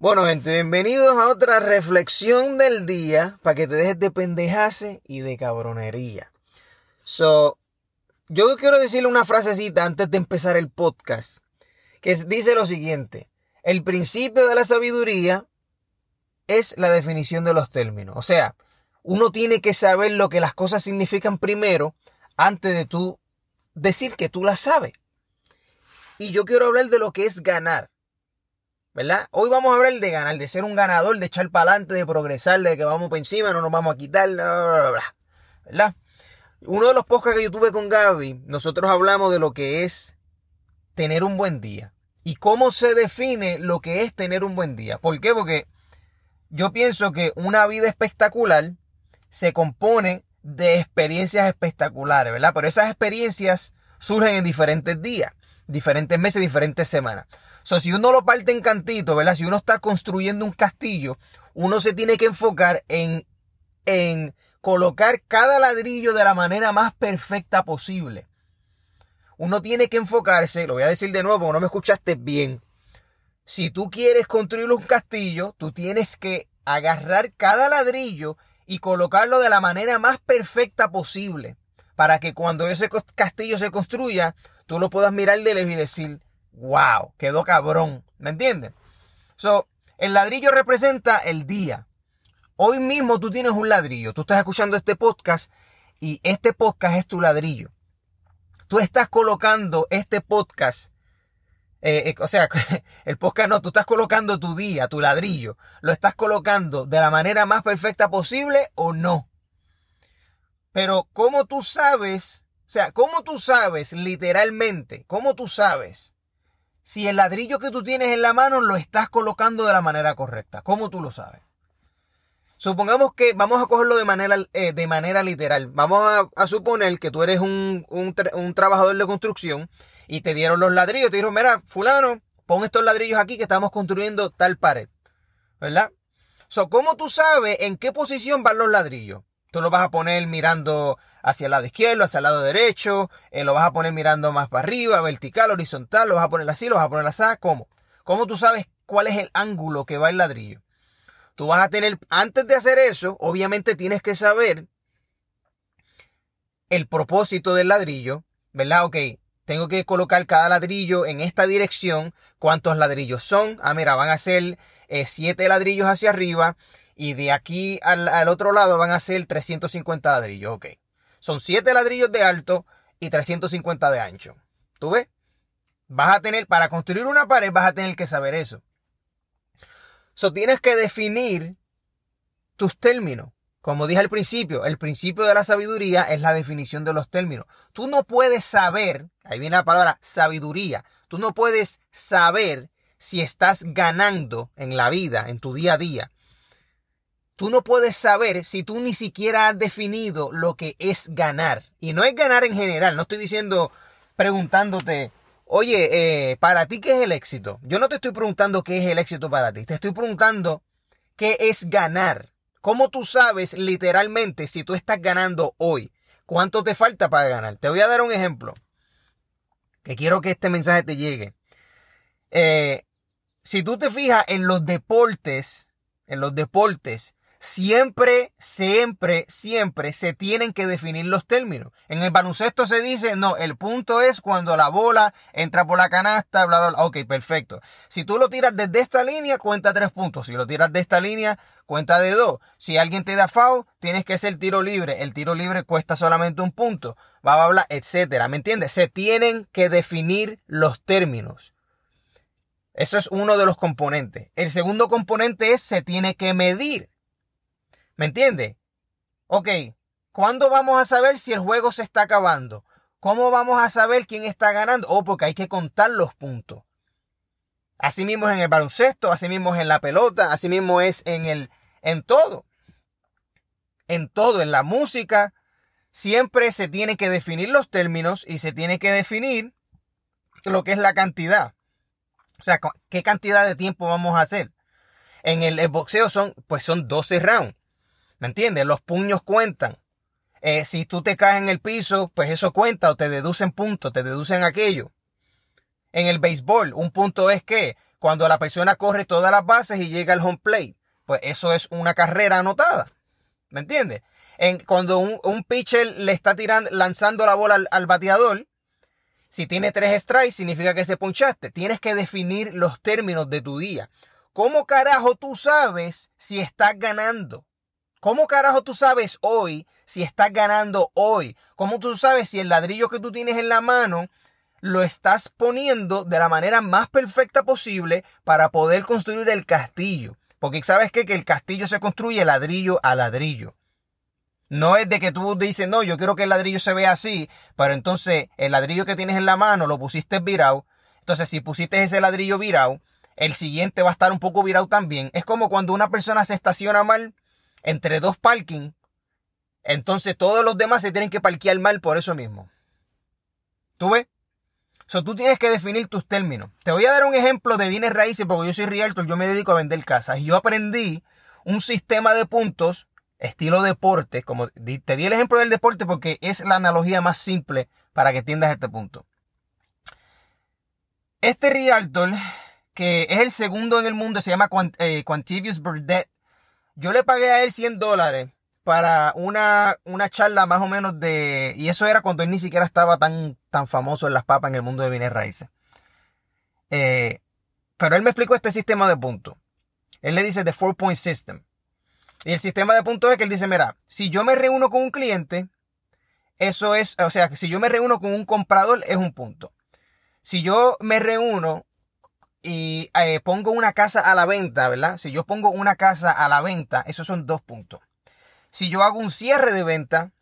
Bueno, gente, bienvenidos a otra reflexión del día para que te dejes de pendejase y de cabronería. So, yo quiero decirle una frasecita antes de empezar el podcast, que dice lo siguiente: el principio de la sabiduría es la definición de los términos. O sea, uno tiene que saber lo que las cosas significan primero antes de tú decir que tú las sabes. Y yo quiero hablar de lo que es ganar. ¿Verdad? Hoy vamos a hablar de ganar, de ser un ganador, de echar para adelante, de progresar, de que vamos por encima, no nos vamos a quitar, bla, bla, ¿verdad? Uno de los podcasts que yo tuve con Gaby, nosotros hablamos de lo que es tener un buen día y cómo se define lo que es tener un buen día. ¿Por qué? Porque yo pienso que una vida espectacular se compone de experiencias espectaculares, ¿verdad? Pero esas experiencias surgen en diferentes días, diferentes meses, diferentes semanas. Si uno lo parte en cantito, ¿verdad? Si uno está construyendo un castillo, uno se tiene que enfocar en, en colocar cada ladrillo de la manera más perfecta posible. Uno tiene que enfocarse, lo voy a decir de nuevo, porque no me escuchaste bien. Si tú quieres construir un castillo, tú tienes que agarrar cada ladrillo y colocarlo de la manera más perfecta posible. Para que cuando ese castillo se construya, tú lo puedas mirar de lejos y decir, wow, quedó cabrón. ¿Me entiendes? So, el ladrillo representa el día. Hoy mismo tú tienes un ladrillo. Tú estás escuchando este podcast y este podcast es tu ladrillo. Tú estás colocando este podcast. Eh, eh, o sea, el podcast no, tú estás colocando tu día, tu ladrillo. ¿Lo estás colocando de la manera más perfecta posible o no? Pero, ¿cómo tú sabes? O sea, ¿cómo tú sabes literalmente? ¿Cómo tú sabes si el ladrillo que tú tienes en la mano lo estás colocando de la manera correcta. ¿Cómo tú lo sabes? Supongamos que vamos a cogerlo de manera, eh, de manera literal. Vamos a, suponer que tú eres un, un, trabajador de construcción y te dieron los ladrillos. Te dijeron, mira, fulano, pon estos ladrillos aquí que estamos construyendo tal pared. ¿Verdad? So, ¿Cómo tú sabes en qué posición van los ladrillos? Tú lo vas a poner mirando hacia el lado izquierdo, hacia el lado derecho, eh, lo vas a poner mirando más para arriba, vertical, horizontal, lo vas a poner así, lo vas a poner así, ¿cómo? ¿Cómo tú sabes cuál es el ángulo que va el ladrillo? Tú vas a tener, antes de hacer eso, obviamente tienes que saber el propósito del ladrillo, ¿verdad? Ok, tengo que colocar cada ladrillo en esta dirección. ¿Cuántos ladrillos son? Ah, mira, van a ser eh, siete ladrillos hacia arriba y de aquí al, otro lado van a ser 350 ladrillos, ok. Son 7 ladrillos de alto y 350 de ancho. ¿Tú ves? Vas a tener, para construir una pared vas a tener que saber eso. So, tienes que definir tus términos. Como dije al principio, el principio de la sabiduría es la definición de los términos. Tú no puedes saber, ahí viene la palabra sabiduría, tú no puedes saber si estás ganando en la vida, en tu día a día, Tú no puedes saber si tú ni siquiera has definido lo que es ganar. Y no es ganar en general. No estoy diciendo, preguntándote, oye, eh, ¿para ti qué es el éxito? Yo no te estoy preguntando qué es el éxito para ti. Te estoy preguntando qué es ganar. ¿Cómo tú sabes literalmente si tú estás ganando hoy? ¿Cuánto te falta para ganar? Te voy a dar un ejemplo. Que quiero que este mensaje te llegue. Eh, si tú te fijas en los deportes, en los deportes, siempre, siempre, siempre se tienen que definir los términos. En el baloncesto se dice, no, el punto es cuando la bola entra por la canasta, bla, bla, bla. Ok, perfecto. Si tú lo tiras desde esta línea, cuenta tres puntos. Si lo tiras de esta línea, cuenta de dos. Si alguien te da foul, tienes que hacer tiro libre. El tiro libre cuesta solamente un punto. Bla, bla, bla, etcétera. ¿Me entiendes? Se tienen que definir los términos. Eso es uno de los componentes. El segundo componente es se tiene que medir. ¿Me entiende? Ok, ¿cuándo vamos a saber si el juego se está acabando? ¿Cómo vamos a saber quién está ganando? Oh, porque hay que contar los puntos. Así mismo es en el baloncesto, así mismo es en la pelota, así mismo es en el, en todo. En todo, en la música, siempre se tiene que definir los términos y se tiene que definir lo que es la cantidad. O sea, qué cantidad de tiempo vamos a hacer. En el, boxeo son, pues son 12 rounds. ¿Me entiendes? Los puños cuentan. Eh, si tú te caes en el piso, pues eso cuenta o te deducen puntos, te deducen aquello. En el béisbol, un punto es que cuando la persona corre todas las bases y llega al home plate. Pues eso es una carrera anotada. ¿Me entiendes? En, cuando un, pitcher le está tirando, lanzando la bola al, bateador, si tiene tres strikes, significa que se ponchaste. Tienes que definir los términos de tu día. ¿Cómo carajo tú sabes si estás ganando? ¿Cómo carajo tú sabes hoy si estás ganando hoy? ¿Cómo tú sabes si el ladrillo que tú tienes en la mano lo estás poniendo de la manera más perfecta posible para poder construir el castillo? Porque sabes qué? que el castillo se construye ladrillo a ladrillo. No es de que tú dices, no, yo quiero que el ladrillo se vea así, pero entonces el ladrillo que tienes en la mano lo pusiste virado. Entonces, si pusiste ese ladrillo virado, el siguiente va a estar un poco virado también. Es como cuando una persona se estaciona mal entre dos parking, entonces todos los demás se tienen que parquear mal por eso mismo. ¿Tú ves? So, tú tienes que definir tus términos. Te voy a dar un ejemplo de bienes raíces porque yo soy realtor, yo me dedico a vender casas y yo aprendí un sistema de puntos estilo deporte, como te di el ejemplo del deporte porque es la analogía más simple para que entiendas este punto. Este realtor, que es el segundo en el mundo, se llama eh, Quantivius Burdett. Yo le pagué a él 100 dólares para una, una charla más o menos de... Y eso era cuando él ni siquiera estaba tan, tan famoso en las papas en el mundo de bienes raíces. Eh, pero él me explicó este sistema de puntos. Él le dice The Four Point System. Y el sistema de puntos es que él dice, mira, si yo me reúno con un cliente, eso es, o sea, si yo me reúno con un comprador, es un punto. Si yo me reúno y eh, pongo una casa a la venta, ¿verdad? Si yo pongo una casa a la venta, esos son dos puntos. Si yo hago un cierre de venta,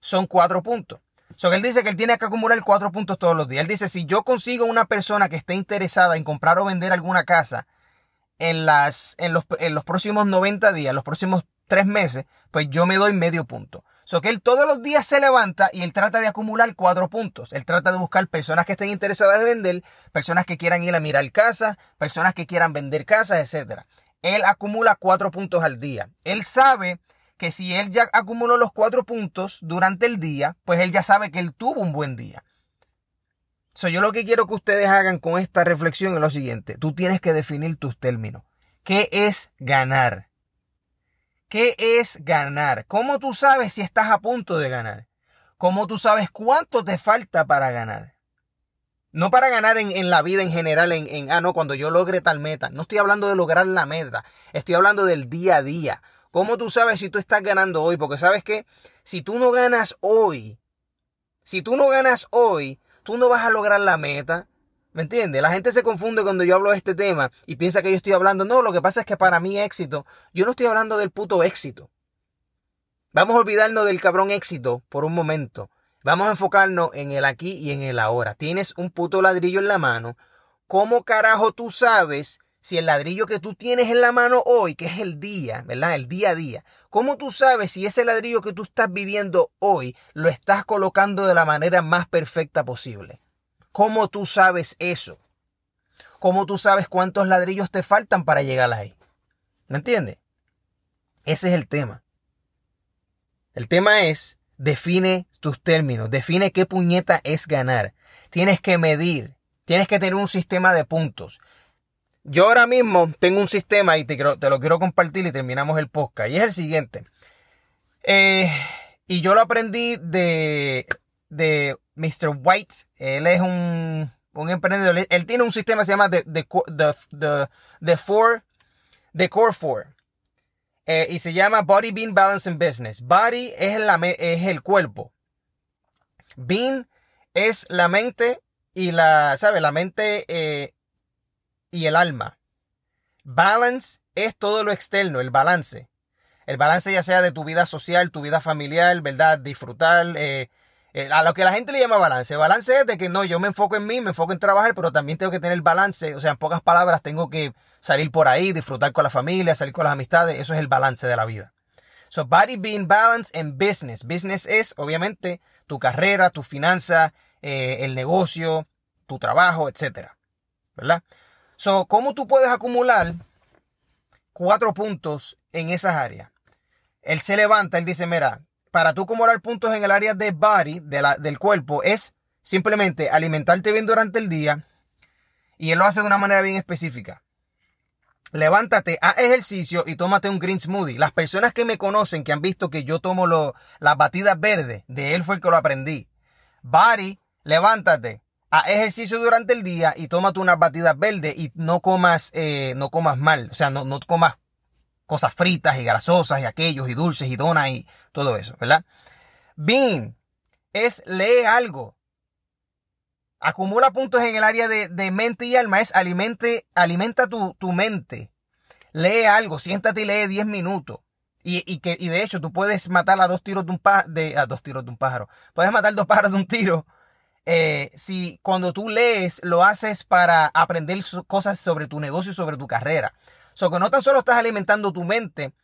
son cuatro puntos. So, él dice que él tiene que acumular cuatro puntos todos los días. Él dice, si yo consigo una persona que esté interesada en comprar o vender alguna casa, en, las, en, los, en los próximos 90 días, los próximos 3 meses, pues yo me doy medio punto. So que él todos los días se levanta y él trata de acumular cuatro puntos. Él trata de buscar personas que estén interesadas en vender, personas que quieran ir a mirar casas, personas que quieran vender casas, etc. Él acumula cuatro puntos al día. Él sabe que si él ya acumuló los cuatro puntos durante el día, pues él ya sabe que él tuvo un buen día yo lo que quiero que ustedes hagan con esta reflexión es lo siguiente. Tú tienes que definir tus términos. ¿Qué es ganar? ¿Qué es ganar? ¿Cómo tú sabes si estás a punto de ganar? ¿Cómo tú sabes cuánto te falta para ganar? No para ganar en, la vida en general, en, en, ah, no, cuando yo logre tal meta. No estoy hablando de lograr la meta. Estoy hablando del día a día. ¿Cómo tú sabes si tú estás ganando hoy? Porque sabes que si tú no ganas hoy, si tú no ganas hoy, tú no vas a lograr la meta. ¿Me entiendes? La gente se confunde cuando yo hablo de este tema y piensa que yo estoy hablando. No, lo que pasa es que para mí éxito, yo no estoy hablando del puto éxito. Vamos a olvidarnos del cabrón éxito por un momento. Vamos a enfocarnos en el aquí y en el ahora. Tienes un puto ladrillo en la mano. ¿Cómo carajo tú sabes si el ladrillo que tú tienes en la mano hoy, que es el día, ¿verdad? El día a día, ¿cómo tú sabes si ese ladrillo que tú estás viviendo hoy lo estás colocando de la manera más perfecta posible? ¿Cómo tú sabes eso? ¿Cómo tú sabes cuántos ladrillos te faltan para llegar ahí? ¿Me entiendes? Ese es el tema. El tema es, define tus términos, define qué puñeta es ganar. Tienes que medir, tienes que tener un sistema de puntos. Yo ahora mismo tengo un sistema y te, lo quiero compartir y terminamos el podcast. Y es el siguiente. Eh, y yo lo aprendí de, de Mr. White. Él es un, un emprendedor. Él tiene un sistema que se llama The, the, the, four, the Core Four. Eh, y se llama Body, Bean, Balance Business. Body es, la, es el cuerpo. Bean es la mente y la, ¿sabes? La mente eh, y el alma. Balance es todo lo externo, el balance. El balance ya sea de tu vida social, tu vida familiar, ¿verdad? Disfrutar, eh, a lo que la gente le llama balance. balance es de que no, yo me enfoco en mí, me enfoco en trabajar, pero también tengo que tener balance. O sea, en pocas palabras, tengo que salir por ahí, disfrutar con la familia, salir con las amistades. Eso es el balance de la vida. So, body being balance and business. Business es, obviamente, tu carrera, tu finanza, eh, el negocio, tu trabajo, etcétera. ¿Verdad? So, ¿cómo tú puedes acumular cuatro puntos en esas áreas? Él se levanta, él dice, mira, para tú acumular puntos en el área de body, de la, del cuerpo, es simplemente alimentarte bien durante el día Y él lo hace de una manera bien específica. Levántate, haz ejercicio y tómate un green smoothie. Las personas que me conocen, que han visto que yo tomo lo, las batidas verdes, de él fue el que lo aprendí. Bari, levántate, haz ejercicio durante el día y tómate unas batidas verdes y no comas, eh, no comas mal. O sea, no, no comas cosas fritas y grasosas y aquellos y dulces y donas y todo eso, ¿verdad? Bean es lee algo. Acumula puntos en el área de, mente y alma. Es alimente, alimenta tu, tu, mente. Lee algo, siéntate y lee 10 minutos. Y, y, que, y de hecho tú puedes matar a dos tiros de un pájaro. De, a dos tiros de un pájaro. Puedes matar dos pájaros de un tiro. Eh, si cuando tú lees lo haces para aprender cosas sobre tu negocio y sobre tu carrera. O sea, que no tan solo estás alimentando tu mente,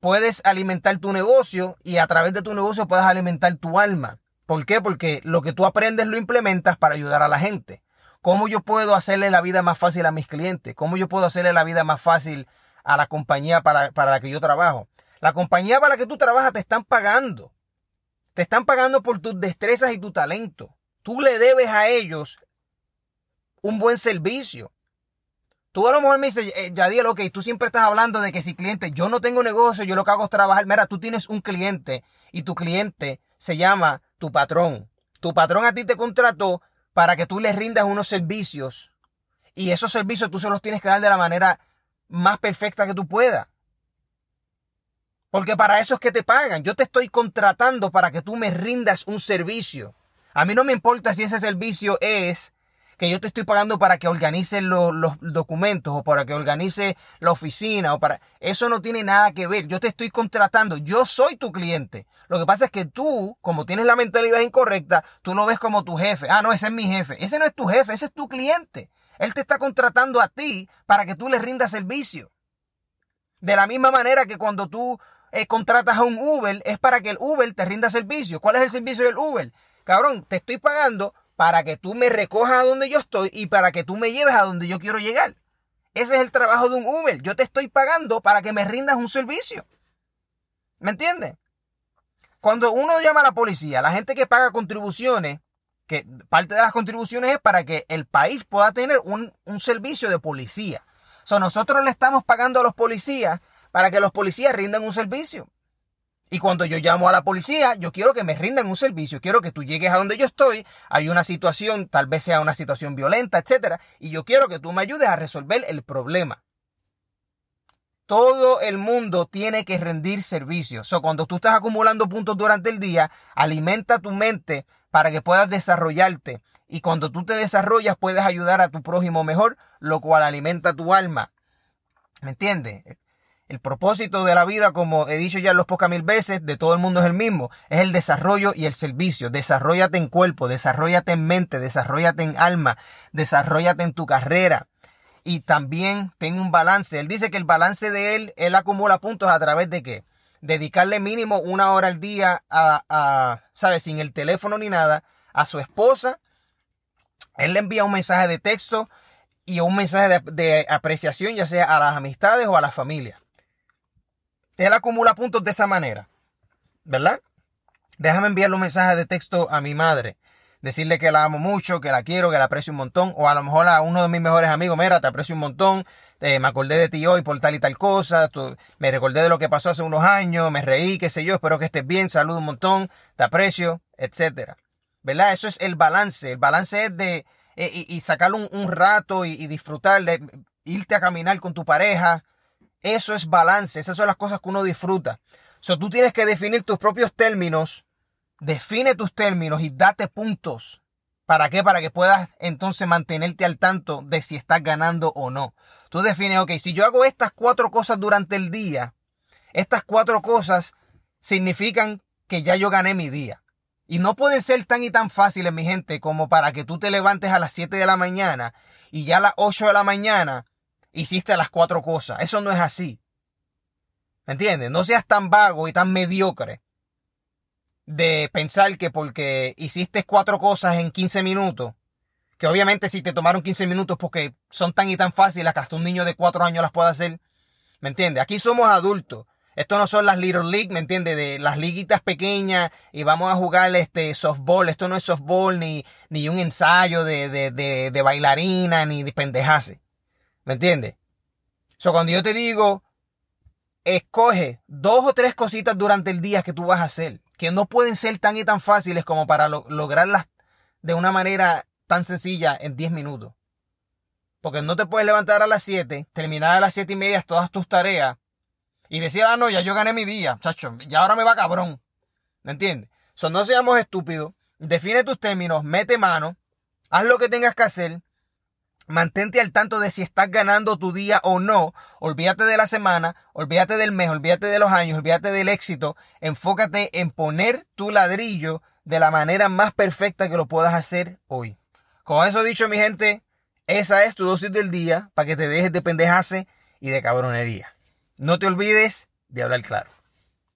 puedes alimentar tu negocio y a través de tu negocio puedes alimentar tu alma. ¿Por qué? Porque lo que tú aprendes lo implementas para ayudar a la gente. ¿Cómo yo puedo hacerle la vida más fácil a mis clientes? ¿Cómo yo puedo hacerle la vida más fácil a la compañía para, la que yo trabajo? La compañía para la que tú trabajas te están pagando. Te están pagando por tus destrezas y tu talento. Tú le debes a ellos un buen servicio. Tú a lo mejor me dices, eh, Yadiel, ok, tú siempre estás hablando de que si cliente, yo no tengo negocio, yo lo que hago es trabajar. Mira, tú tienes un cliente y tu cliente se llama tu patrón. Tu patrón a ti te contrató para que tú le rindas unos servicios y esos servicios tú se los tienes que dar de la manera más perfecta que tú puedas. Porque para eso es que te pagan. Yo te estoy contratando para que tú me rindas un servicio. A mí no me importa si ese servicio es que yo te estoy pagando para que organice los, documentos o para que organice la oficina o para... Eso no tiene nada que ver. Yo te estoy contratando. Yo soy tu cliente. Lo que pasa es que tú, como tienes la mentalidad incorrecta, tú lo ves como tu jefe. Ah, no, ese es mi jefe. Ese no es tu jefe, ese es tu cliente. Él te está contratando a ti para que tú le rindas servicio. De la misma manera que cuando tú eh, contratas a un Uber, es para que el Uber te rinda servicio. ¿Cuál es el servicio del Uber? Cabrón, te estoy pagando para que tú me recojas a donde yo estoy y para que tú me lleves a donde yo quiero llegar. Ese es el trabajo de un Uber. Yo te estoy pagando para que me rindas un servicio. ¿Me entiendes? Cuando uno llama a la policía, la gente que paga contribuciones, que parte de las contribuciones es para que el país pueda tener un, servicio de policía. O sea, nosotros le estamos pagando a los policías para que los policías rindan un servicio. Y cuando yo llamo a la policía, yo quiero que me rindan un servicio, quiero que tú llegues a donde yo estoy, hay una situación, tal vez sea una situación violenta, etcétera, y yo quiero que tú me ayudes a resolver el problema. Todo el mundo tiene que rendir servicios. O cuando tú estás acumulando puntos durante el día, alimenta tu mente para que puedas desarrollarte. Y cuando tú te desarrollas, puedes ayudar a tu prójimo mejor, lo cual alimenta tu alma. ¿Me entiendes? El propósito de la vida, como he dicho ya los pocas mil veces, de todo el mundo es el mismo. Es el desarrollo y el servicio. Desarrollate en cuerpo, desarrollate en mente, desarrollate en alma, desarrollate en tu carrera. Y también ten un balance. Él dice que el balance de él, él acumula puntos a través de qué? Dedicarle mínimo una hora al día a, a ¿sabes? Sin el teléfono ni nada, a su esposa. Él le envía un mensaje de texto y un mensaje de, de apreciación, ya sea a las amistades o a la familia. Él acumula puntos de esa manera, ¿verdad? Déjame enviarle un mensaje de texto a mi madre. Decirle que la amo mucho, que la quiero, que la aprecio un montón. O a lo mejor a uno de mis mejores amigos, mira, te aprecio un montón. Eh, me acordé de ti hoy por tal y tal cosa. me recordé de lo que pasó hace unos años. Me reí, qué sé yo. Espero que estés bien. Saludo un montón. Te aprecio, etcétera. ¿Verdad? Eso es el balance. El balance es de eh, y, y, un, rato y, y disfrutar de irte a caminar con tu pareja, eso es balance, esas son las cosas que uno disfruta. So, tú tienes que definir tus propios términos, define tus términos y date puntos. ¿Para qué? Para que puedas entonces mantenerte al tanto de si estás ganando o no. Tú defines, ok, si yo hago estas cuatro cosas durante el día, estas cuatro cosas significan que ya yo gané mi día. Y no pueden ser tan y tan fáciles, mi gente, como para que tú te levantes a las 7 de la mañana y ya a las 8 de la mañana hiciste las cuatro cosas. Eso no es así. ¿Me entiendes? No seas tan vago y tan mediocre de pensar que porque hiciste cuatro cosas en 15 minutos, que obviamente si te tomaron 15 minutos porque son tan y tan fáciles que hasta un niño de cuatro años las puede hacer. ¿Me entiendes? Aquí somos adultos. Esto no son las Little League, ¿me entiendes? De las liguitas pequeñas y vamos a jugar este softball. Esto no es softball ni, ni un ensayo de, de, de, bailarina ni de pendejase. ¿Me entiendes? So, cuando yo te digo, escoge dos o tres cositas durante el día que tú vas a hacer, que no pueden ser tan y tan fáciles como para lograrlas de una manera tan sencilla en 10 minutos. Porque no te puedes levantar a las 7, terminar a las 7 y media todas tus tareas y decir, ah, no, ya yo gané mi día, chacho, ya ahora me va cabrón. ¿Me entiendes? So, no seamos estúpidos, define tus términos, mete mano, haz lo que tengas que hacer, mantente al tanto de si estás ganando tu día o no, olvídate de la semana, olvídate del mes, olvídate de los años, olvídate del éxito, enfócate en poner tu ladrillo de la manera más perfecta que lo puedas hacer hoy. Con eso dicho, mi gente, esa es tu dosis del día para que te dejes de pendejase y de cabronería. No te olvides de hablar claro.